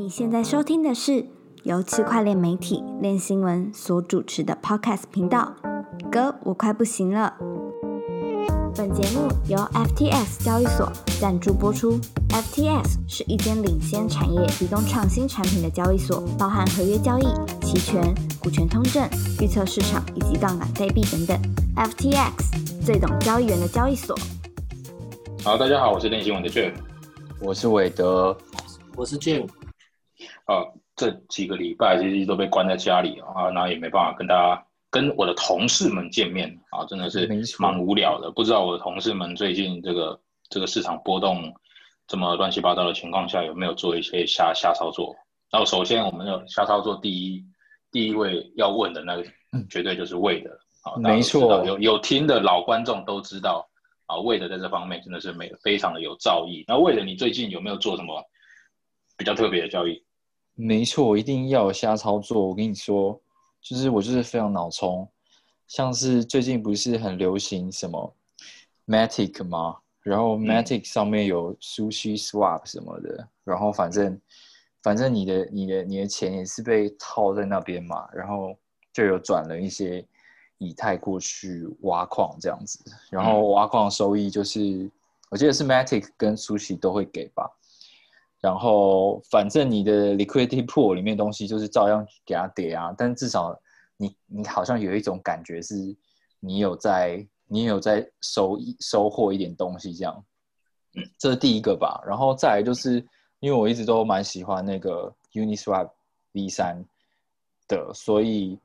你现在收听的是由区块链媒体链新闻所主持的 Podcast 频道。哥，我快不行了。本节目由 FTX 交易所赞助播出。FTX 是一间领先产业、提供创新产品的交易所，包含合约交易、期权、股权通证、预测市场以及杠杆代币等等。FTX 最懂交易员的交易所。好，大家好，我是链新闻的 Jeff。我是韦德，我是 Jim，啊，这几个礼拜其实都被关在家里啊，然后也没办法跟大家、跟我的同事们见面啊，真的是蛮无聊的。不知道我的同事们最近这个这个市场波动这么乱七八糟的情况下，有没有做一些瞎瞎操作？然后首先我们的瞎操作第一第一位要问的那个，绝对就是魏的啊，没错有有听的老观众都知道啊，魏的在这方面真的是没非常的有造诣。那魏的你最近有没有做什么比较特别的交易？没错，一定要有瞎操作。我跟你说，就是我就是非常脑冲，像是最近不是很流行什么 Matic 吗？然后 Matic 上面有 Sushi Swap 什么的，然后反正反正你的你的你的钱也是被套在那边嘛，然后就有转了一些以太过去挖矿这样子，然后挖矿收益就是我记得是 Matic 跟 Sushi 都会给吧。然后反正你的 liquidity pool 里面东西就是照样给它叠啊，但至少你你好像有一种感觉是，你有在你有在收一收获一点东西这样，嗯，这是第一个吧。然后再来就是因为我一直都蛮喜欢那个 Uniswap V 三的，所以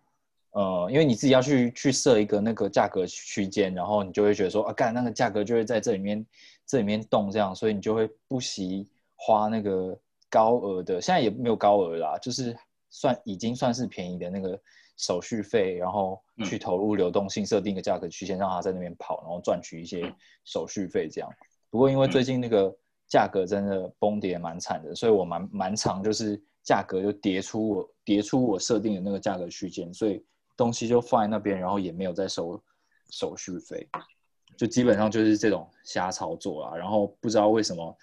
呃，因为你自己要去去设一个那个价格区间，然后你就会觉得说啊，干那个价格就会在这里面这里面动这样，所以你就会不惜花那个高额的，现在也没有高额啦，就是算已经算是便宜的那个手续费，然后去投入流动性，设定一个价格区间，让它在那边跑，然后赚取一些手续费这样。不过因为最近那个价格真的崩跌蛮惨的，所以我蛮蛮长就是价格就跌出我跌出我设定的那个价格区间，所以东西就放在那边，然后也没有再收手续费，就基本上就是这种瞎操作啦。然后不知道为什么。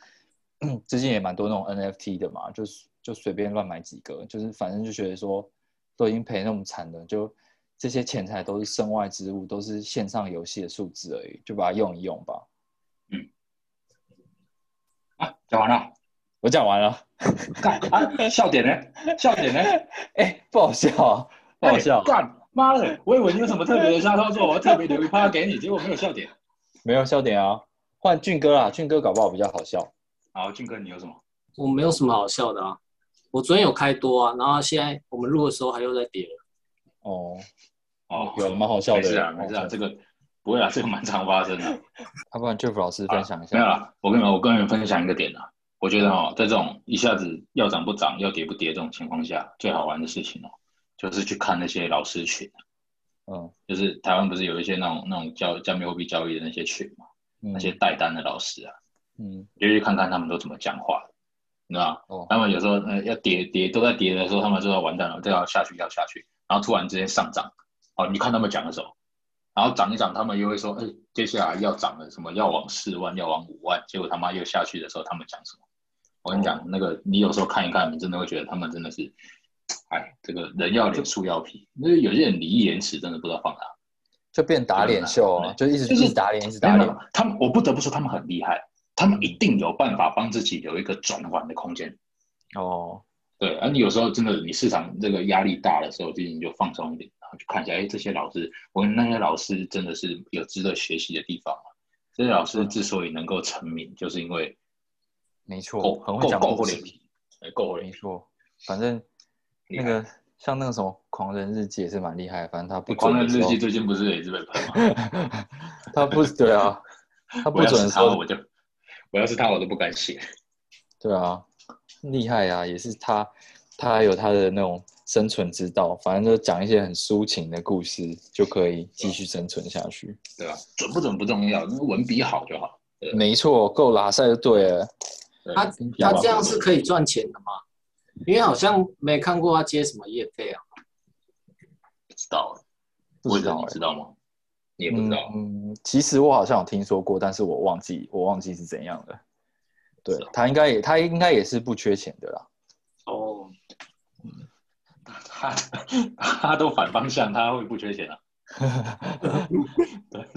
最近也蛮多那种 NFT 的嘛，就是就随便乱买几个，就是反正就觉得说都已经赔那么惨了，就这些钱财都是身外之物，都是线上游戏的数字而已，就把它用一用吧。嗯啊，讲完了，我讲完了，干啊，笑点呢？笑点呢？哎、不好笑啊，不好笑哎，干妈的，我以为你有什么特别的瞎操作，我要特别留一趴给你，结果没有笑点。没有笑点啊，换俊哥啦，俊哥搞不好比较好笑。好，俊哥你有什么？我没有什么好笑的啊。我昨天有开多啊，然后现在我们录的时候还又在跌了。哦，哦，有蛮好笑的没事啊，没事啊，这个不会啊，这个蛮常发生的。要不然 Jeff 老师分享一下。没有啦，我跟你们，我跟你们分享一个点啊，我觉得哦，在这种一下子要涨不涨，要跌不跌这种情况下，最好玩的事情哦，就是去看那些老师群，嗯就是台湾不是有一些那种那种交加密货币交易的那些群嘛，嗯那些带单的老师啊，嗯。就去看看他们都怎么讲话。的，你知道吗？哦。他们有时候呃要跌跌都在跌的时候，他们就要完蛋了，这要下去要下去，然后突然之间上涨，哦，你看他们讲的时候，然后涨一涨，他们又会说，哎，接下来要涨了，什么要往四万，要往五万，结果他妈又下去的时候，他们讲什么？我跟你讲，那个你有时候看一看，你真的会觉得他们真的是，哎，这个人要脸，树要皮，那有些人礼义廉耻真的不知道放哪。就变打脸秀啊，就一直就是一直打脸，一直打脸。他们我不得不说他们很厉害，他们一定有办法帮自己有一个转换的空间。哦，对，而、你有时候真的你市场这个压力大的时候，其实你就放松一点，然后去看一下，哎，这些老师，我们那些老师真的是有值得学习的地方嘛？这些老师之所以能够成名，就是因为没错，够很会讲故事厚脸皮，哎，够厚脸皮。没错，反正那个像那个什么狂人日记也是蛮厉害，反正他不狂人日记最近不是也是被喷吗？他不对啊，他 不准的时候是他我就，我要是他我都不敢写。对啊，厉害啊，也是他，他还有他的那种生存之道，反正就讲一些很抒情的故事，就可以继续生存下去。对啊？准不准不重要，那文笔好就好。没错，够拉塞就对了。对他他这样是可以赚钱的吗？因为好像没看过他接什么业费啊。不知道，不知道知道吗？你也不知道。嗯，其实我好像有听说过，但是我忘记我忘记是怎样的。对啊他应该也他应该也是不缺钱的啦。哦，他 他都反方向，他会不缺钱啊？对。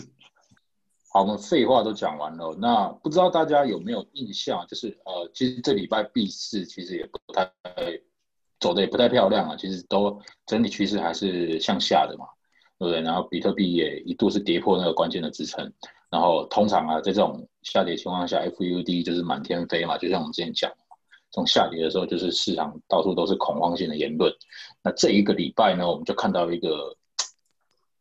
好，我们废话都讲完了，那不知道大家有没有印象？就是呃，其实这礼拜 B 四其实也不太走的也不太漂亮啊，其实都整体趋势还是向下的嘛，对不对？然后比特币也一度是跌破那个关键的支撑，然后通常啊，在这种下跌情况下，FUD 就是满天飞嘛，就像我们之前讲，这种下跌的时候，就是市场到处都是恐慌性的言论。那这一个礼拜呢，我们就看到一个。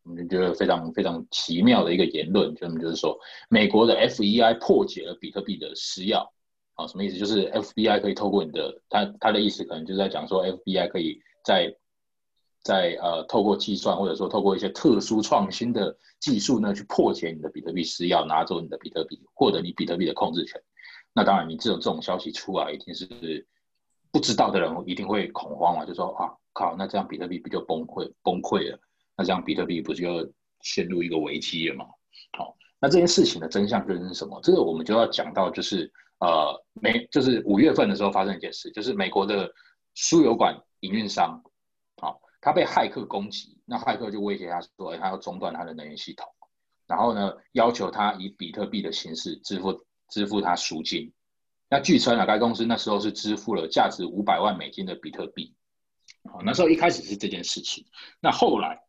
我们觉得非常非常奇妙的一个言论，就就是说，美国的 FEI 破解了比特币的私钥，啊，什么意思？就是 FBI 可以透过你的，他他的意思可能就是在讲说，FBI 可以在在呃透过计算或者说透过一些特殊创新的技术呢，去破解你的比特币私钥，拿走你的比特币，获得你比特币的控制权。那当然，你这种这种消息出来，一定是不知道的人一定会恐慌嘛，就说啊靠，那这样比特币不就崩溃崩溃了？那这样比特币不就陷入一个危机了吗？好，那这件事情的真相究竟是什么？这个我们就要讲到，就是呃，美就是五月份的时候发生一件事，就是美国的输油管营运商，他被骇客攻击，那骇客就威胁他说，他要中断他的能源系统，然后呢，要求他以比特币的形式支付支付他赎金。那据称啊，该公司那时候是支付了价值五百万美金的比特币。好，那时候一开始是这件事情，那后来。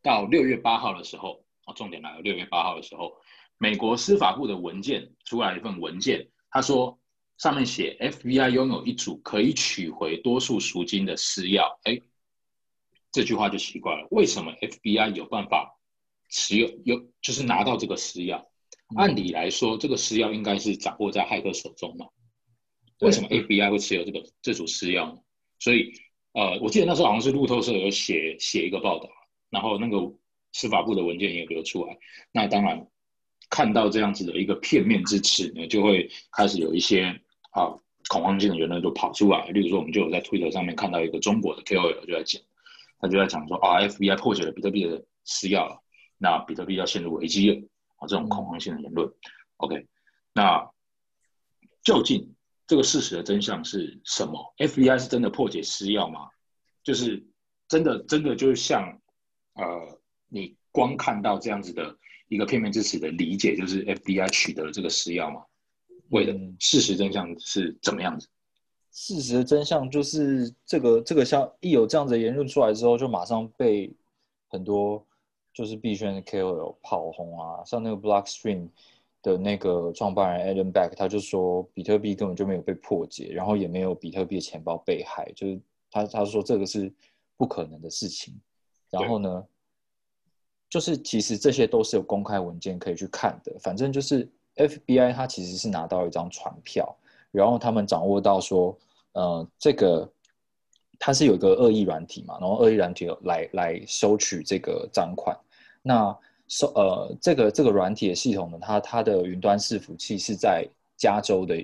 到六月八号的时候，哦，重点来了。六月八号的时候，美国司法部的文件出来一份文件，他说上面写 FBI 拥有一组可以取回多数赎金的私钥。哎，这句话就奇怪了，为什么 FBI 有办法持有有就是拿到这个私钥？按理来说，这个私钥应该是掌握在骇客手中嘛？为什么 FBI 会持有这个这组私钥呢？所以，呃，我记得那时候好像是路透社有写写一个报道。然后那个司法部的文件也流出来，那当然看到这样子的一个片面之词呢，就会开始有一些啊恐慌性的言论就跑出来。例如说，我们就有在推特上面看到一个中国的 KOL 就在讲，他就在讲说啊，FBI 破解了比特币的私钥，那比特币要陷入危机了啊，这种恐慌性的言论。OK，那究竟这个事实的真相是什么？FBI 是真的破解私钥吗？就是真的真的就是像。呃，你光看到这样子的一个片面之词的理解，就是 FBI 取得了这个私钥吗？为的事实真相是怎么样子？事实的真相就是这个这个像一有这样子的言论出来之后，就马上被很多就是币圈的 KOL 跑红啊，像那个 Blockstream 的那个创办人 Adam Back，他就说比特币根本就没有被破解，然后也没有比特币钱包被害，就是他他说这个是不可能的事情。然后呢，就是其实这些都是有公开文件可以去看的。反正就是 FBI 他其实是拿到一张传票，然后他们掌握到说，呃，这个它是有一个恶意软体嘛，然后恶意软体来来收取这个赃款。那收呃这个这个软体的系统呢，它它的云端伺服器是在加州的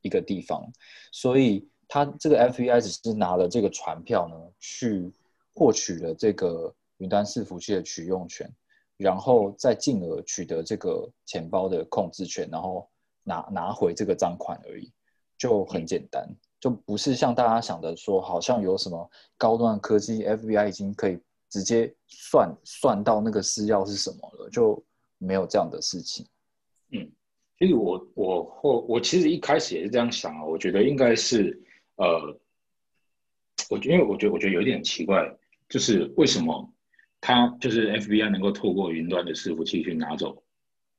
一个地方，所以它这个 FBI 只是拿了这个传票呢去。获取了这个云端伺服器的取用权，然后再进而取得这个钱包的控制权，然后拿拿回这个赃款而已，就很简单，就不是像大家想的说，好像有什么高端科技，FBI 已经可以直接算算到那个私钥是什么了，就没有这样的事情。嗯，其实我我或我其实一开始也是这样想啊，我觉得应该是呃，我因为我觉得我觉得有一点奇怪。就是为什么他就是 FBI 能够透过云端的伺服器去拿走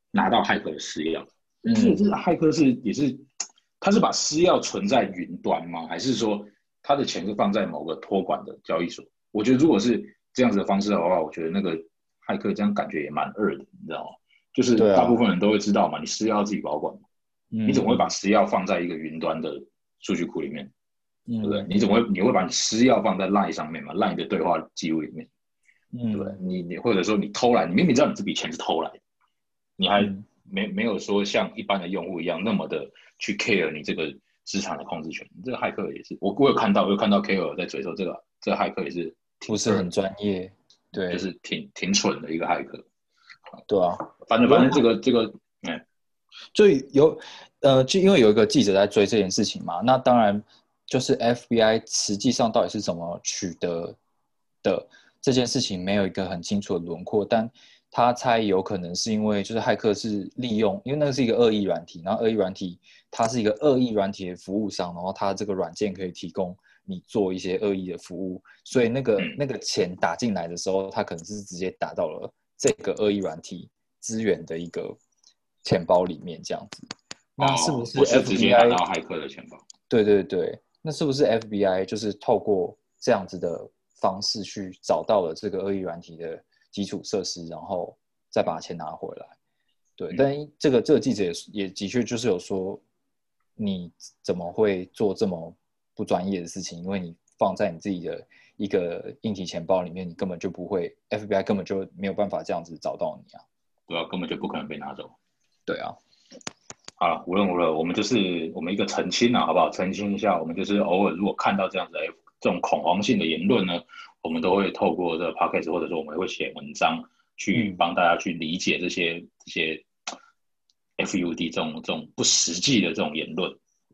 拿到骇客的私钥？嗯，这这骇客是也是他是把私钥存在云端吗？还是说他的钱是放在某个托管的交易所？我觉得如果是这样子的方式的话，我觉得那个骇客这样感觉也蛮二的，你知道吗？就是大部分人都会知道嘛，你私钥自己保管，你怎么会把私钥放在一个云端的数据库里面？对不对？你怎么会你会把你私钥放在 LINE 上面嘛？LINE 的对话记录里面，对不对？你你或者说你偷来，你明明知道你这笔钱是偷来的，你还没没有说像一般的用户一样那么的去 care 你这个资产的控制权。这个骇客也是，我我有看到，我有看到 KOL 在嘴说这个这个骇客也是不是很专业，对，就是挺挺蠢的一个骇客。对啊，反正反正这个这个，嗯，就有呃，就因为有一个记者在追这件事情嘛，那当然。就是 FBI 实际上到底是怎么取得的这件事情没有一个很清楚的轮廓，但他猜有可能是因为就是骇客是利用，因为那个是一个恶意软体，然后恶意软体它是一个恶意软体的服务商，然后它这个软件可以提供你做一些恶意的服务，所以那个嗯那个钱打进来的时候，它可能是直接打到了这个恶意软体资源的一个钱包里面这样子。那是不是 FBI？到骇客的钱包？对对对，那是不是 FBI 就是透过这样子的方式去找到了这个恶意软体的基础设施，然后再把钱拿回来？对，嗯但这个这个记者也也的确就是有说，你怎么会做这么不专业的事情？因为你放在你自己的一个硬体钱包里面，你根本就不会，FBI 根本就没有办法这样子找到你啊。对啊，根本就不可能被拿走。对啊，好了，无论如何，我们就是我们一个澄清啊，好不好？澄清一下，我们就是偶尔如果看到这样子的这种恐慌性的言论呢，我们都会透过这个 podcast 或者说我们会写文章去嗯帮大家去理解这些这些 FUD 这种这种不实际的这种言论。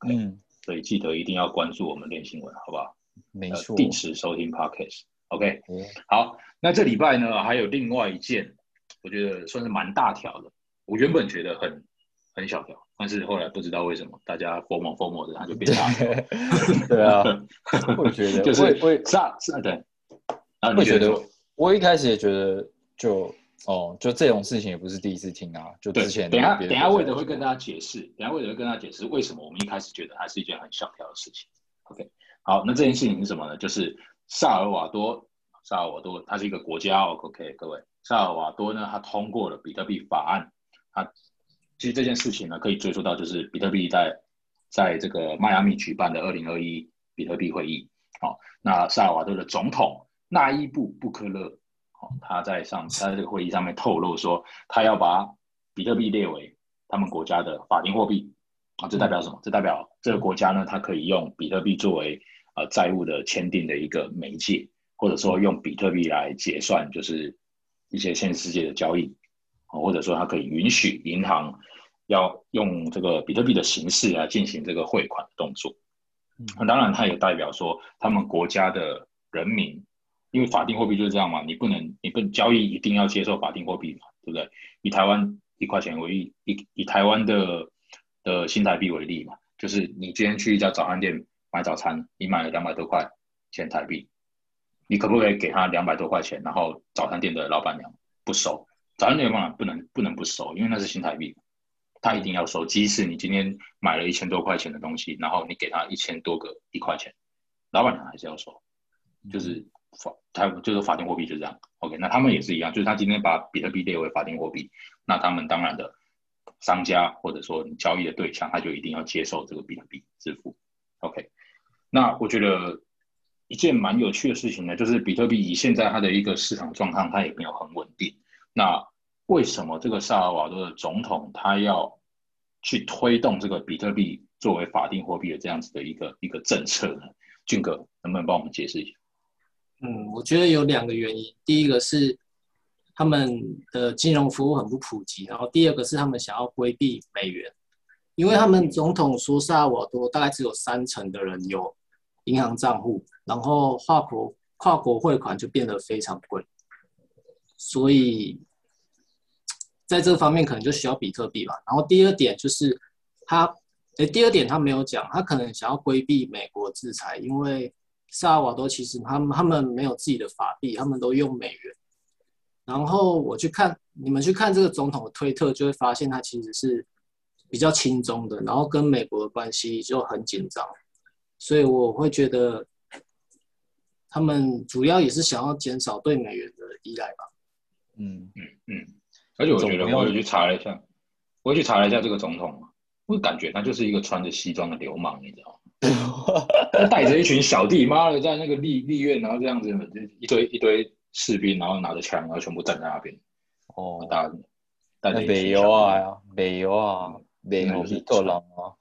嗯，所以记得一定要关注我们练新闻，好不好？呃没错。定时收听 podcast。OK，诶好，那这礼拜呢还有另外一件，我觉得算是蛮大条的。我原本觉得很很小条，但是后来不知道为什么大家疯魔疯魔的，它就变大条。对啊，我也觉得，就是我也我也是对。然后会觉得你觉得，我一开始也觉得就哦，就这种事情也不是第一次听啊，就之，前等下等下魏德会跟大家解释，等一下魏德会跟大家解释为什么我们一开始觉得它是一件很小条的事情。OK，好，那这件事情是什么呢？就是萨尔瓦多，萨尔瓦多它是一个国家哦，OK，各位，萨尔瓦多呢，它通过了比特币法案，它其实这件事情呢，可以追溯到就是比特币在在这个迈阿密举办的二零二一比特币会议。好、那萨尔瓦多的总统纳伊布布克勒，哦、他在上他在这个会议上面透露说，他要把比特币列为他们国家的法定货币。啊，这代表什么？这代表这个国家呢，它可以用比特币作为呃债务的签订的一个媒介，或者说用比特币来结算，就是一些现实世界的交易，啊或者说它可以允许银行要用这个比特币的形式来进行这个汇款的动作。那当然，它也代表说他们国家的人民，因为法定货币就是这样嘛，你不能你不交易一定要接受法定货币嘛，对不对？以台湾一块钱为例，以以台湾的的新台币为例嘛，就是你今天去一家早餐店买早餐，你买了两百多块钱台币，你可不可以给他两百多块钱，然后早餐店的老板娘不收？早餐店老板不能不能不收，因为那是新台币，他一定要收。即使你今天买了一千多块钱的东西，然后你给他一千多个一块钱，老板娘还是要收，就是法他就是法定货币就这样。OK，那他们也是一样，就是他今天把比特币列为法定货币，那他们当然的商家或者说你交易的对象，他就一定要接受这个比特币支付。OK，那我觉得一件蛮有趣的事情呢，就是比特币以现在它的一个市场状况，它也没有很稳定。那为什么这个萨尔瓦多的总统他要去推动这个比特币作为法定货币的这样子的一个一个政策呢？俊哥能不能帮我们解释一下？嗯，我觉得有两个原因，第一个是他们的金融服务很不普及，然后第二个是他们想要规避美元，因为他们总统说萨尔瓦多大概只有三成的人有银行账户，然后跨国跨国汇款就变得非常贵，所以在这方面可能就需要比特币吧。然后第二点就是他，诶，第二点他没有讲，他可能想要规避美国制裁，因为萨尔瓦多其实他们他们没有自己的法币，他们都用美元。然后我去看你们去看这个总统的推特，就会发现他其实是比较轻松的，然后跟美国的关系就很紧张，所以我会觉得他们主要也是想要减少对美元的依赖吧。嗯，嗯嗯，而且我觉得我有去查了一下，我去查了一下这个总统，我感觉他就是一个穿着西装的流氓，你知道吗？他 带着一群小弟，妈的，在那个立立院，然后这样子，就一堆一堆士兵，然后拿着枪，然后全部站在那边，哦，大家带着那北一群小弟邮啊呀，北邮啊，北邮比特朗啊，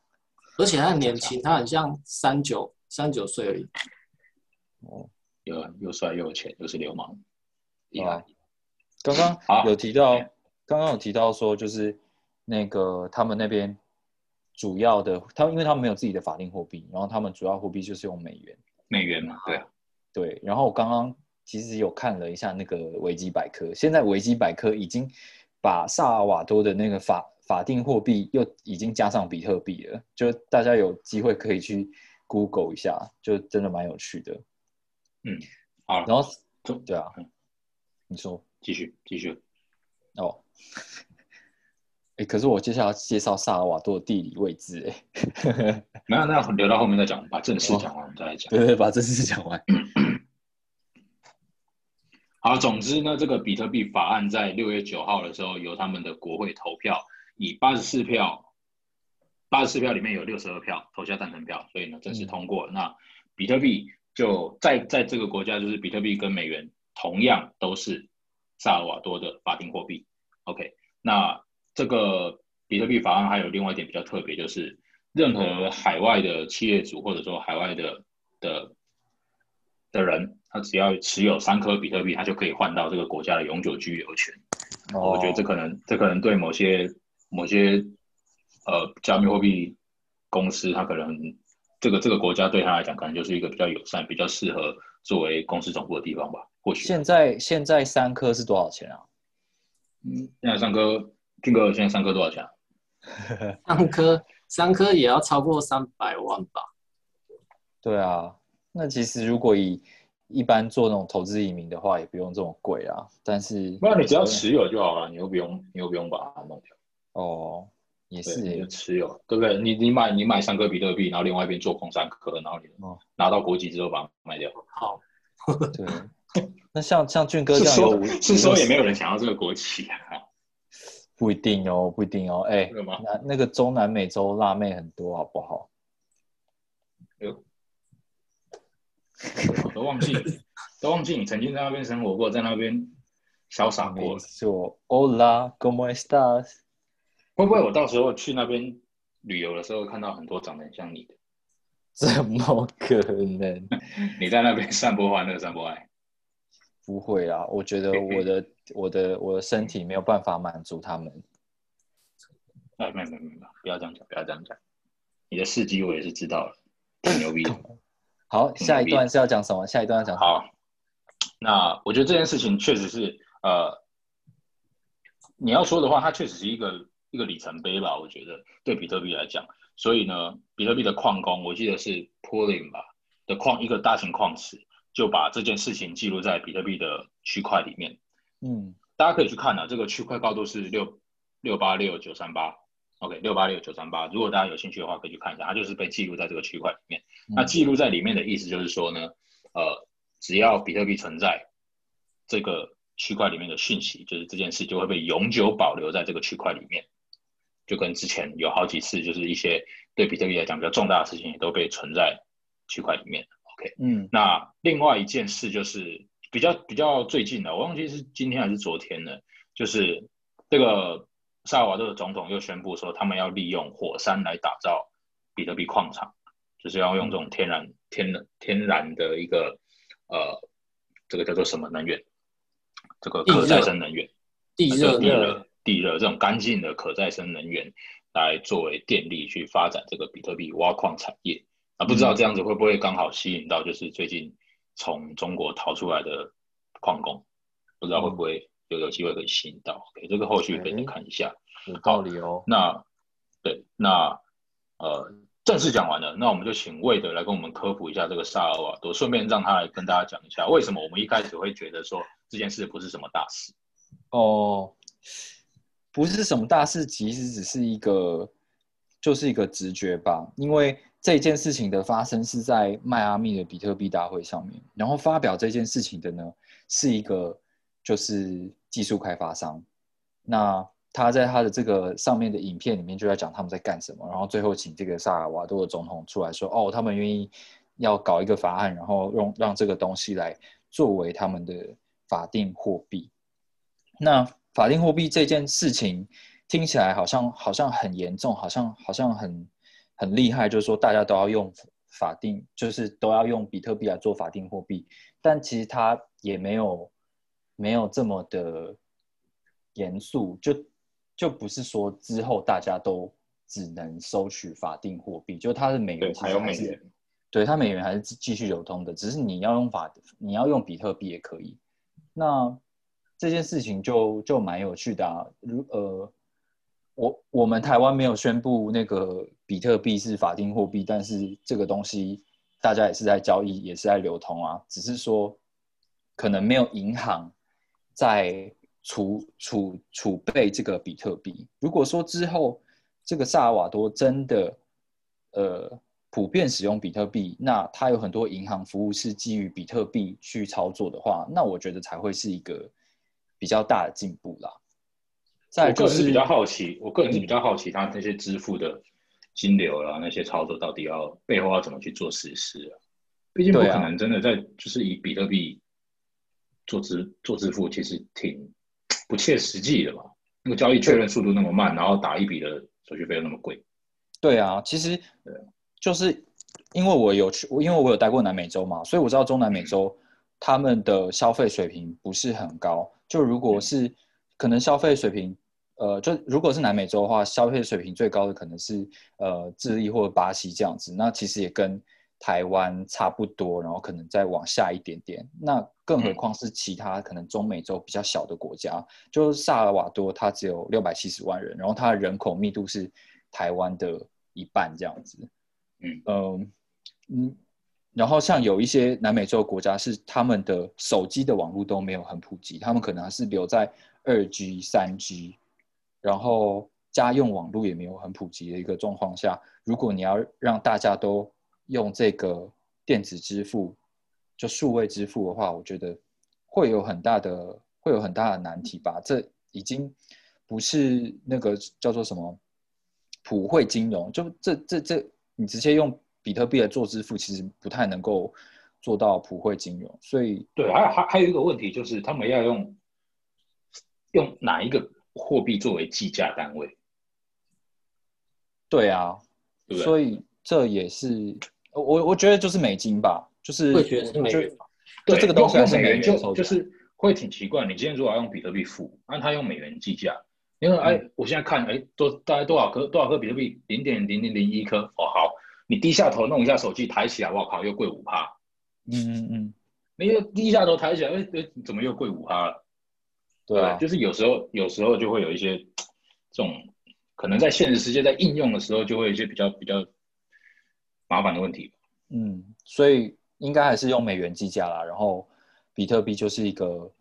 而且他很年轻，他很像三九三九岁而已。哦又又帅又有钱，又是流氓，厉啊害。刚刚有提到，刚刚有提到说，就是那个他们那边主要的，他们因为他们没有自己的法定货币，然后他们主要货币就是用美元。美元嘛，对啊，对，然后我刚刚其实有看了一下那个维基百科，现在维基百科已经把萨尔瓦多的那个法法定货币又已经加上比特币了，就大家有机会可以去 Google 一下，就真的蛮有趣的。嗯，好了，然后对啊嗯，你说继续继续。哦，哎，可是我接下来要介绍萨尔瓦多的地理位置，哎，没有，那留到后面再讲，把正事讲完我们再来讲。对对，把正事讲完。好，总之呢，这个比特币法案在六月九号的时候由他们的国会投票，以八十四票，八十四票里面有六十二票投下赞成票，所以呢正式通过了。那比特币就在在这个国家，就是比特币跟美元同样都是萨尔瓦多的法定货币。OK，那这个比特币法案还有另外一点比较特别，就是任何海外的企业主或者说海外的的的人，他只要持有三颗比特币，他就可以换到这个国家的永久居留权。哦我觉得这可能这可能对某些某些呃加密货币公司，它可能这个这个国家对他来讲，可能就是一个比较友善、比较适合作为公司总部的地方吧。或许现在现在三颗是多少钱啊？嗯，现在三颗，俊哥现在三颗多少钱啊？三颗三颗也要超过三百万吧？对啊，那其实如果以一般做那种投资移民的话，也不用这么贵啊。但是不然你只要持有就好了，你又不用你又不用把它弄掉。哦，也，是就持有，对不对？你你买你买三颗比特币，然后另外一边做空三颗，然后你哦拿到国籍之后把它卖掉。好，对。那像像俊哥是这样说，是说也没有人想要这个国旗啊。不一定哦，不一定哦。哎、那那个中南美洲辣妹很多，好不好？都忘记都忘记你曾经在那边生活过，在那边潇洒过没了。错，Hola，¿cómo estás？会不会我到时候去那边旅游的时候，看到很多长得很像你的？怎么可能？你在那边散播欢乐，散播爱。不会啊，我觉得我的我的我的身体没有办法满足他们。哎，没有没有没有，不要这样讲，不要这样讲。你的事迹我也是知道了，挺牛逼的。好，下一段是要讲什么？下一段要讲什么？好，那我觉得这件事情确实是，呃，你要说的话，它确实是一个一个里程碑吧。我觉得对比特币来讲，所以呢，比特币的矿工，我记得是 Pooling 吧的矿一个大型矿池，就把这件事情记录在比特币的区块里面。嗯，大家可以去看啊，这个区块高度是六六八六九三八，OK，六八六九三八。如果大家有兴趣的话，可以去看一下，它就是被记录在这个区块里面。那记录在里面的意思就是说呢，呃，只要比特币存在，这个区块里面的讯息，就是这件事就会被永久保留在这个区块里面。就跟之前有好几次，就是一些对比特币来讲比较重大的事情，也都被存在区块里面。OK，嗯那另外一件事就是比较比较最近的，我忘记是今天还是昨天了，就是这个萨尔瓦多的总统又宣布说，他们要利用火山来打造比特币矿场，就是要用这种天然天然天然的一个呃，这个叫做什么能源？这个可再生能源。地热地热热、地热这种干净的可再生能源来作为电力去发展这个比特币挖矿产业。啊，不知道这样子会不会刚好吸引到就是最近从中国逃出来的矿工，不知道会不会有有机会可以吸引到。OK，这个后续可以看一下。有道理哦。那对，那呃，正式讲完了，那我们就请魏德来跟我们科普一下这个萨尔瓦多，顺便让他来跟大家讲一下为什么我们一开始会觉得说这件事不是什么大事。哦，不是什么大事，其实只是一个，就是一个直觉吧。因为这件事情的发生是在迈阿密的比特币大会上面，然后发表这件事情的呢是一个就是技术开发商。那他在他的这个上面的影片里面就在讲他们在干什么，然后最后请这个萨尔瓦多的总统出来说，哦，他们愿意要搞一个法案，然后用让这个东西来作为他们的法定货币。那法定货币这件事情听起来好像好像很严重，好像好像很很厉害，就是说大家都要用法定，就是都要用比特币来做法定货币，但其实它也没有没有这么的严肃，就就不是说之后大家都只能收取法定货币，就它的美元对，还有美元。对，它美元还是继继续流通的，只是你要用法，你要用比特币也可以。那这件事情就就蛮有趣的啊。如呃，我我们台湾没有宣布那个比特币是法定货币，但是这个东西大家也是在交易，也是在流通啊。只是说可能没有银行在储储储备这个比特币。如果说之后这个萨尔瓦多真的呃普遍使用比特币，那它有很多银行服务是基于比特币去操作的话，那我觉得才会是一个比较大的进步啦。再就是我个人是比较好奇，我个人是比较好奇，他那些支付的金流啦，那些操作到底要背后要怎么去做实施啊？毕竟不可能真的在就是以比特币做支做支付，其实挺不切实际的吧？那个交易确认速度那么慢，然后打一笔的手续费又那么贵，对啊，其实就是因为我有去，我因为我有待过南美洲嘛，所以我知道中南美洲他们的消费水平不是很高。就如果是可能消费水平，呃，就如果是南美洲的话，消费水平最高的可能是呃智利或者巴西这样子。那其实也跟台湾差不多，然后可能再往下一点点。那更何况是其他可能中美洲比较小的国家，就萨尔瓦多，它只有六百七十万人，然后它的人口密度是台湾的一半这样子。嗯嗯嗯，然后像有一些南美洲国家是他们的手机的网络都没有很普及，他们可能还是留在二 G、三 G，然后家用网络也没有很普及的一个状况下，如果你要让大家都用这个电子支付，就数位支付的话，我觉得会有很大的会有很大的难题吧。这已经不是那个叫做什么普惠金融，就这这这，你直接用比特币来做支付，其实不太能够做到普惠金融。所以对，还还还有一个问题就是，他们要用用哪一个货币作为计价单位？对啊，对对所以这也是我我觉得就是美金吧，就是会觉得是美元就就这个东西还是美用美元就是会挺奇怪。你今天如果要用比特币付，按他用美元计价，因为哎，嗯我现在看哎多大概多少颗多少颗比特币，零点零零零一颗哦，好，你低下头弄一下手机抬起来，我靠，又贵五趴。嗯嗯嗯，你又低下头抬起来，哎哎，怎么又贵五趴了？对啊，就是有时候有时候就会有一些 这种可能在现实世界在应用的时候，就会有一些比较比较麻烦的问题。嗯，所以应该还是用美元计价啦，然后比特币就是一个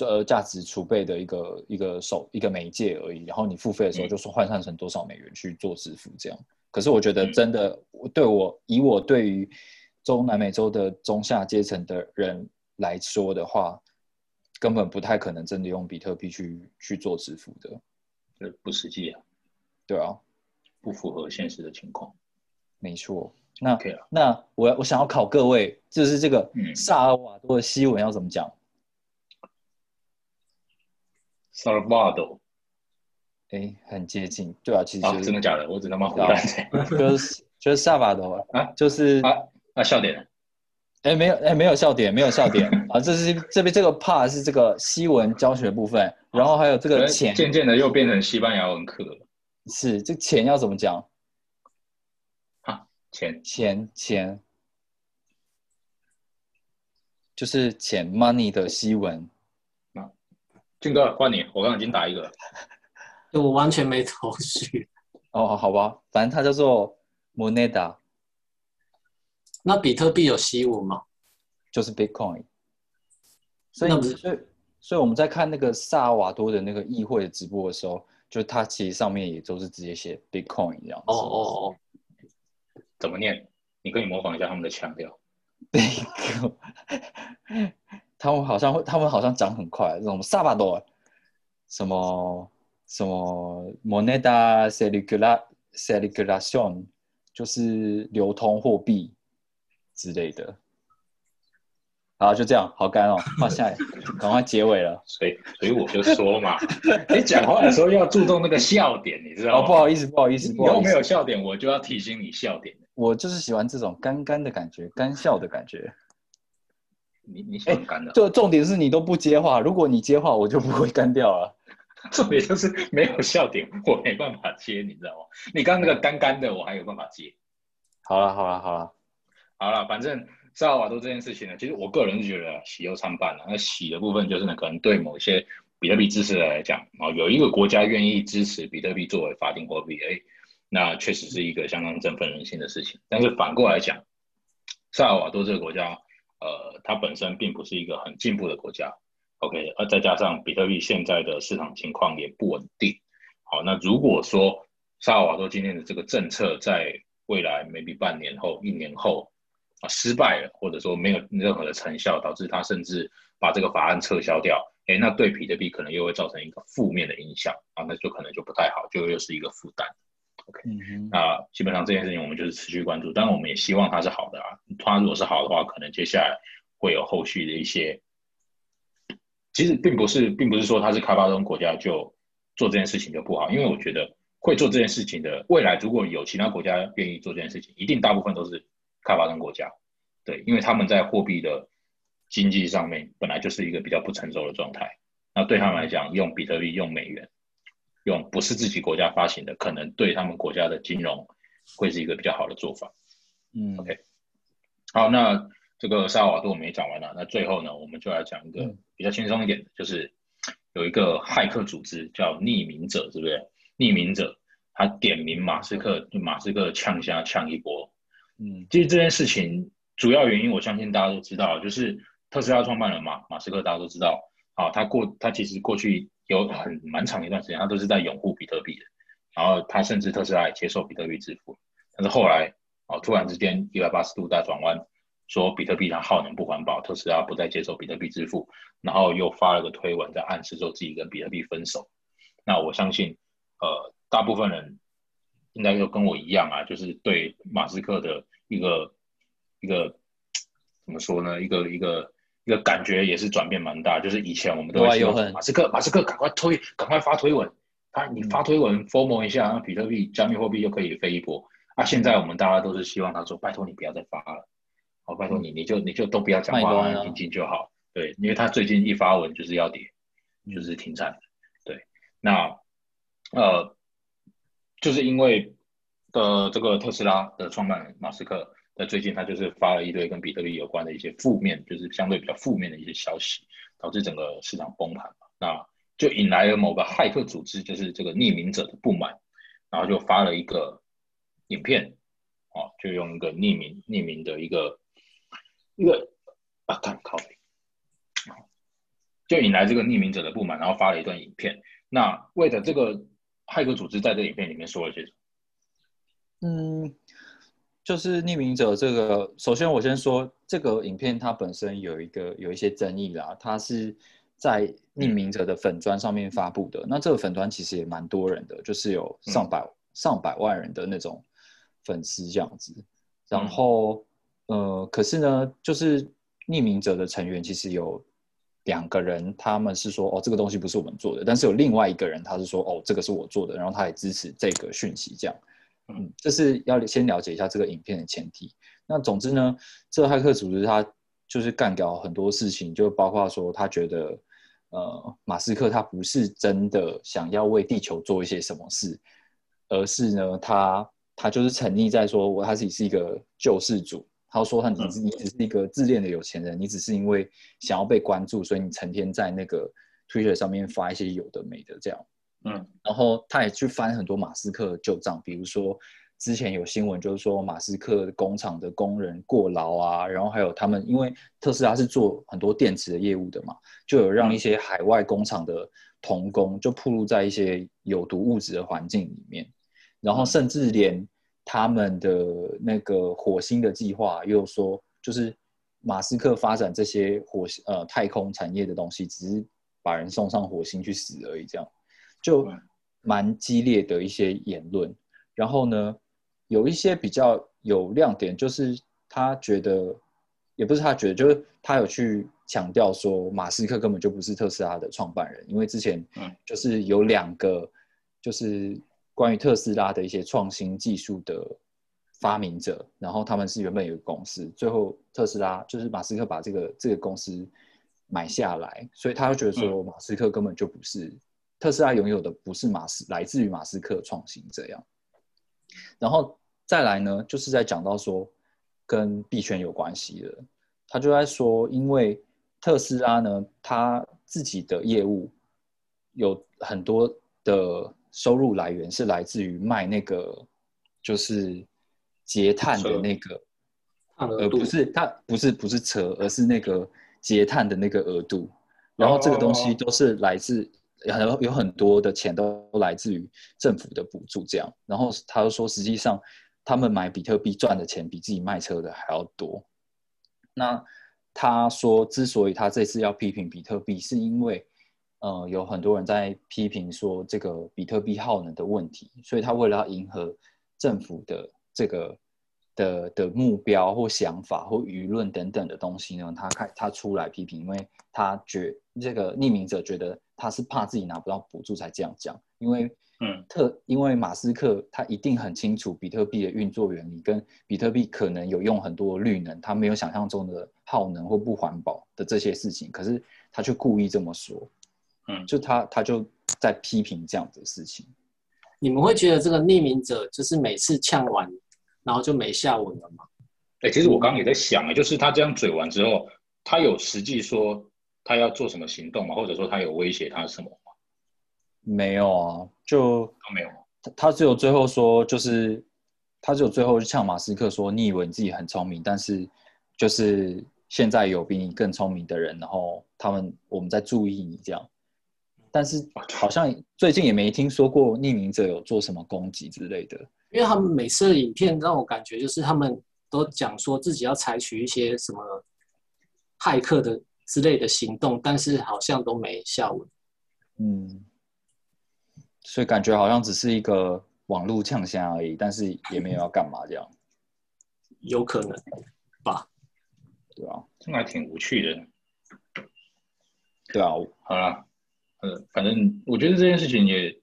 呃价值储备的一个一个手一个媒介而已，然后你付费的时候嗯就是换算成多少美元去做支付这样。可是我觉得嗯真的我对我以我对于中南美洲的中下阶层的人来说的话，根本不太可能真的用比特币去去做支付的，这不实际啊，对啊，不符合现实的情况。没错。那 OK 啊，那我我想要考各位，就是这个嗯萨尔瓦多的西文要怎么讲？Salvador 哎，很接近，对啊，其实啊，就是、真的假的？我只他妈胡乱猜就是就是萨瓦多啊就是啊！啊笑点呢哎没有哎没有笑点，没有笑点啊，这是这边这个 part 是这个西文教学部分，然后还有这个钱渐渐的又变成西班牙文课了。是这钱要怎么讲？啊钱钱钱就是钱 money 的西文，俊哥换你，我刚刚已经打一个了。我完全没头绪。哦好吧，反正它叫做 moneda，那比特币有西文吗？就是 Bitcoin。所以所以所以我们在看那个萨尔瓦多的那个议会的直播的时候，就它其实上面也都是直接写 Bitcoin 这样子。哦哦哦，怎么念？你可以模仿一下他们的腔调。Bitcoin，他们好像会，他们好像讲很快，这种萨瓦多，什么什么 moneda circula circulation，就是流通货币之类的。好，就这样，好干哦，换下来，赶快结尾了。所以，所以我就说嘛，你讲话的时候要注重那个笑点，你知道哦，吗？不好意思，不好意思，不好意思，有笑点，我就要提醒你笑点。我就是喜欢这种干干的感觉，干笑的感觉。你你喜欢干的，就重点是你都不接话，如果你接话，我就不会干掉了。重点就是没有笑点，我没办法接，你知道吗？你刚刚那个干干的，我还有办法接。好了，好了，好了，好了，反正萨尔瓦多这件事情呢，其实我个人是觉得喜忧参半了。那喜的部分就是呢，可能对某些比特币支持者来讲，啊，有一个国家愿意支持比特币作为法定货币，哎，那确实是一个相当振奋人心的事情。但是反过来讲，萨尔瓦多这个国家，呃，它本身并不是一个很进步的国家。OK，而再加上比特币现在的市场情况也不稳定。好，那如果说萨尔瓦多今天的这个政策在未来 maybe 半年后、一年后啊失败了，或者说没有任何的成效，导致他甚至把这个法案撤销掉，哎，那对比特币可能又会造成一个负面的影响啊，那就可能就不太好，就又是一个负担。OK，那基本上这件事情我们就是持续关注，当然我们也希望它是好的啊。它如果是好的话，可能接下来会有后续的一些。其实并不是，并不是说它是开发中国家就做这件事情就不好，因为我觉得会做这件事情的未来，如果有其他国家愿意做这件事情，一定大部分都是开发中国家，对，因为他们在货币的经济上面本来就是一个比较不成熟的状态，那对他们来讲，用比特币、用美元、用不是自己国家发行的，可能对他们国家的金融会是一个比较好的做法。嗯，OK，好，那。这个萨尔瓦多我们也讲完了，那最后呢，我们就来讲一个比较轻松一点的，就是有一个骇客组织叫匿名者，是不是？匿名者他点名马斯克，马斯克呛下呛一波。嗯，其实这件事情主要原因，我相信大家都知道，就是特斯拉创办人嘛，马斯克大家都知道，啊，他过他其实过去有很蛮长一段时间，他都是在拥护比特币的，然后他甚至特斯拉也接受比特币支付，但是后来啊，突然之间一百八十度大转弯。说比特币它耗能不环保，特斯拉不再接受比特币支付，然后又发了个推文，在暗示说自己跟比特币分手。那我相信，呃，大部分人应该都跟我一样啊，就是对马斯克的一个一个怎么说呢？一个一个一个感觉也是转变蛮大。就是以前我们都会说马斯克，马斯克赶快推，赶快发推文，他你发推文 formal 一下，那比特币加密货币就可以飞一波。啊，现在我们大家都是希望他说，拜托你不要再发了。好，拜托你，你就你就都不要讲话，安安静静就好。对，因为他最近一发文就是要跌，就是停产。对，那呃，就是因为的这个特斯拉的创办人马斯克，在最近他就是发了一堆跟比特币有关的一些负面，就是相对比较负面的一些消息，导致整个市场崩盘嘛。那就引来了某个骇客组织，就是这个匿名者的不满，然后就发了一个影片，哦，就用一个匿名匿名的一个。一个啊，看靠，就引来这个匿名者的不满，然后发了一段影片。那为了这个骇客组织在这影片里面说了些什么？嗯，就是匿名者这个，首先我先说这个影片它本身有一个有一些争议啦，它是在匿名者的粉砖上面发布的。那这个粉砖其实也蛮多人的，就是有上百上百万人的那种粉丝这样子，然后。呃，可是呢，就是匿名者的成员其实有两个人，他们是说哦，这个东西不是我们做的，但是有另外一个人，他是说哦，这个是我做的，然后他也支持这个讯息，这样，嗯，这是要先了解一下这个影片的前提。那总之呢，这个骇客组织他就是干掉很多事情，就包括说他觉得，呃，马斯克他不是真的想要为地球做一些什么事，而是呢，他他就是沉溺在说我他自己是一个救世主。他说：“他你你只是一个自恋的有钱人，你只是因为想要被关注，所以你成天在那个 Twitter 上面发一些有的没的这样。嗯，然后他也去翻很多马斯克的旧账，比如说之前有新闻就是说马斯克工厂的工人过劳啊，然后还有他们因为特斯拉是做很多电池的业务的嘛，就有让一些海外工厂的童工就暴露在一些有毒物质的环境里面，然后甚至连。”他们的那个火星的计划又说，就是马斯克发展这些火星呃太空产业的东西，只是把人送上火星去死而已，这样就蛮激烈的一些言论。然后呢，有一些比较有亮点，就是他觉得，也不是他觉得，就是他有去强调说，马斯克根本就不是特斯拉的创办人，因为之前就是有两个就是。关于特斯拉的一些创新技术的发明者，然后他们是原本有个公司，最后特斯拉就是马斯克把这个这个公司买下来，所以他就觉得说马斯克根本就不是特斯拉拥有的，不是马斯来自于马斯克创新这样。然后再来呢，就是在讲到说跟币圈有关系的。他就在说，因为特斯拉呢，他自己的业务有很多的收入来源是来自于卖那个就是截碳的那个，呃，不是它不是不是车，而是那个截碳的那个额度。然后这个东西都是来自很有很多的钱都来自于政府的补助，这样。然后他就说，实际上他们买比特币赚的钱比自己卖车的还要多。那他说，之所以他这次要批评比特币，是因为呃有很多人在批评说这个比特币耗能的问题，所以他为了要迎合政府的这个。的的目标或想法或舆论等等的东西呢？他开他出来批评，因为他觉这个匿名者觉得他是怕自己拿不到补助才这样讲，因为嗯特因为马斯克他一定很清楚比特币的运作原理，跟比特币可能有用很多绿能，他没有想象中的耗能或不环保的这些事情，可是他却故意这么说，嗯，就他他就在批评这样的事情。你们会觉得这个匿名者就是每次呛完？然后就没下文了吗？哎，其实我刚刚也在想，哎，就是他这样嘴完之后，他有实际说他要做什么行动吗？或者说他有威胁他什么吗？没有啊，就都没有。他他只有最后说，就是他只有最后就呛马斯克说：“你以为你自己很聪明，但是就是现在有比你更聪明的人，然后他们我们在注意你这样。”但是好像最近也没听说过匿名者有做什么攻击之类的。因为他们每次的影片让我感觉就是他们都讲说自己要采取一些什么骇客的之类的行动，但是好像都没下文。嗯，所以感觉好像只是一个网络呛虾而已，但是也没有要干嘛这样。有可能吧？对啊，这还挺无趣的。对啊，好了，呃，反正我觉得这件事情也。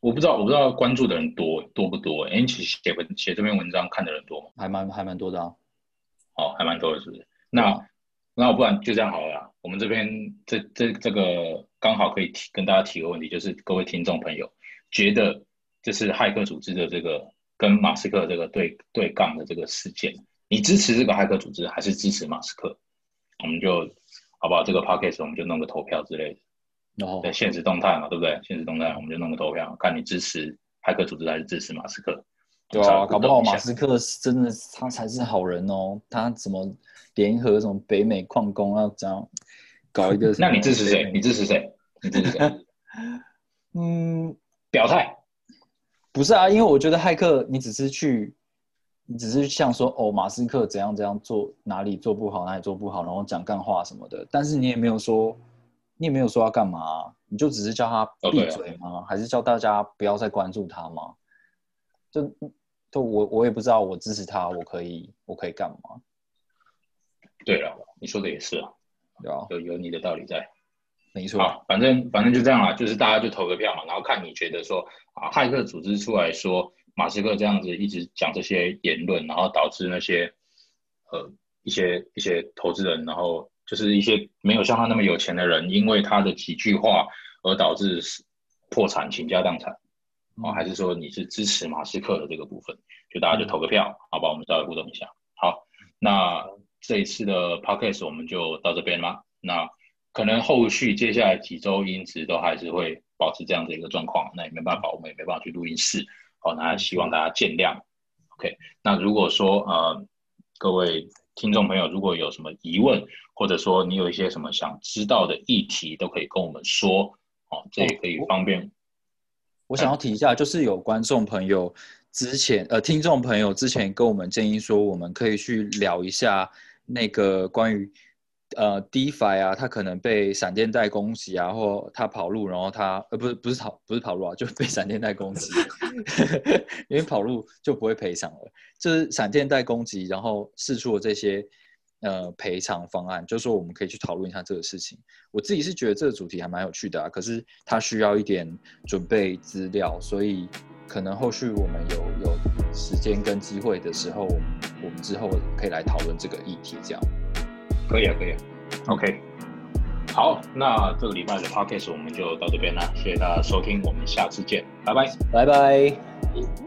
我不知道，我不知道关注的人多多不多？哎，其实写文写这篇文章看的人多吗？还蛮还蛮多的啊。哦，还蛮多的，是不是？那那我不然就这样好了。我们这边这这这个刚好可以提跟大家提个问题，就是各位听众朋友觉得这是骇客组织的这个跟马斯克这个对对杠的这个事件，你支持这个骇客组织还是支持马斯克？我们就好不好？这个 podcast 我们就弄个投票之类的。对，现实动态嘛，对不对？现实动态，我们就弄个投票，看你支持骇客组织还是支持马斯克。对啊，搞不好马斯克是真的，他才是好人哦。他怎么联合什么北美矿工要这样搞一个？那你支持谁？你支持谁？你支持谁？嗯，表态。不是啊，因为我觉得骇客，你只是去，你只是像说哦，马斯克怎样怎样做，哪里做不好，哪里做不好，然后讲干话什么的，但是你也没有说。你也没有说要干嘛，你就只是叫他闭嘴吗？还是叫大家不要再关注他吗？就就我我也不知道，我支持他，我可以我可以干嘛？对了，你说的也是啊，对啊，有有你的道理在，没错。好，反正反正就这样了，就是大家就投个票嘛，然后看你觉得说啊，骇客组织出来说马斯克这样子一直讲这些言论，然后导致那些呃一些一些投资人，然后。就是一些没有像他那么有钱的人，因为他的几句话而导致破产、倾家荡产，哦，还是说你是支持马斯克的这个部分？就大家就投个票，好吧？我们稍微互动一下。好，那这一次的 podcast 我们就到这边啦。那可能后续接下来几周音质都还是会保持这样的一个状况，那也没办法，我们也没办法去录音室。好，那希望大家见谅。OK，那如果说呃各位。听众朋友，如果有什么疑问，或者说你有一些什么想知道的议题，都可以跟我们说，哦，这也可以方便。我想要提一下，就是有观众朋友之前，呃，听众朋友之前跟我们建议说，我们可以去聊一下那个关于。呃，DeFi 啊，它可能被闪电带攻击啊，或它跑路，然后它呃，不是不是跑不是跑路啊，就被闪电带攻击，因为跑路就不会赔偿了。就是闪电带攻击，然后试出了这些呃赔偿方案，就说我们可以去讨论一下这个事情。我自己是觉得这个主题还蛮有趣的啊，可是它需要一点准备资料，所以可能后续我们有有时间跟机会的时候，我们我们之后可以来讨论这个议题，这样。可以啊，可以啊，OK，好，那这个礼拜的 Podcast 我们就到这边了，谢谢大家收听，我们下次见，拜拜，拜拜。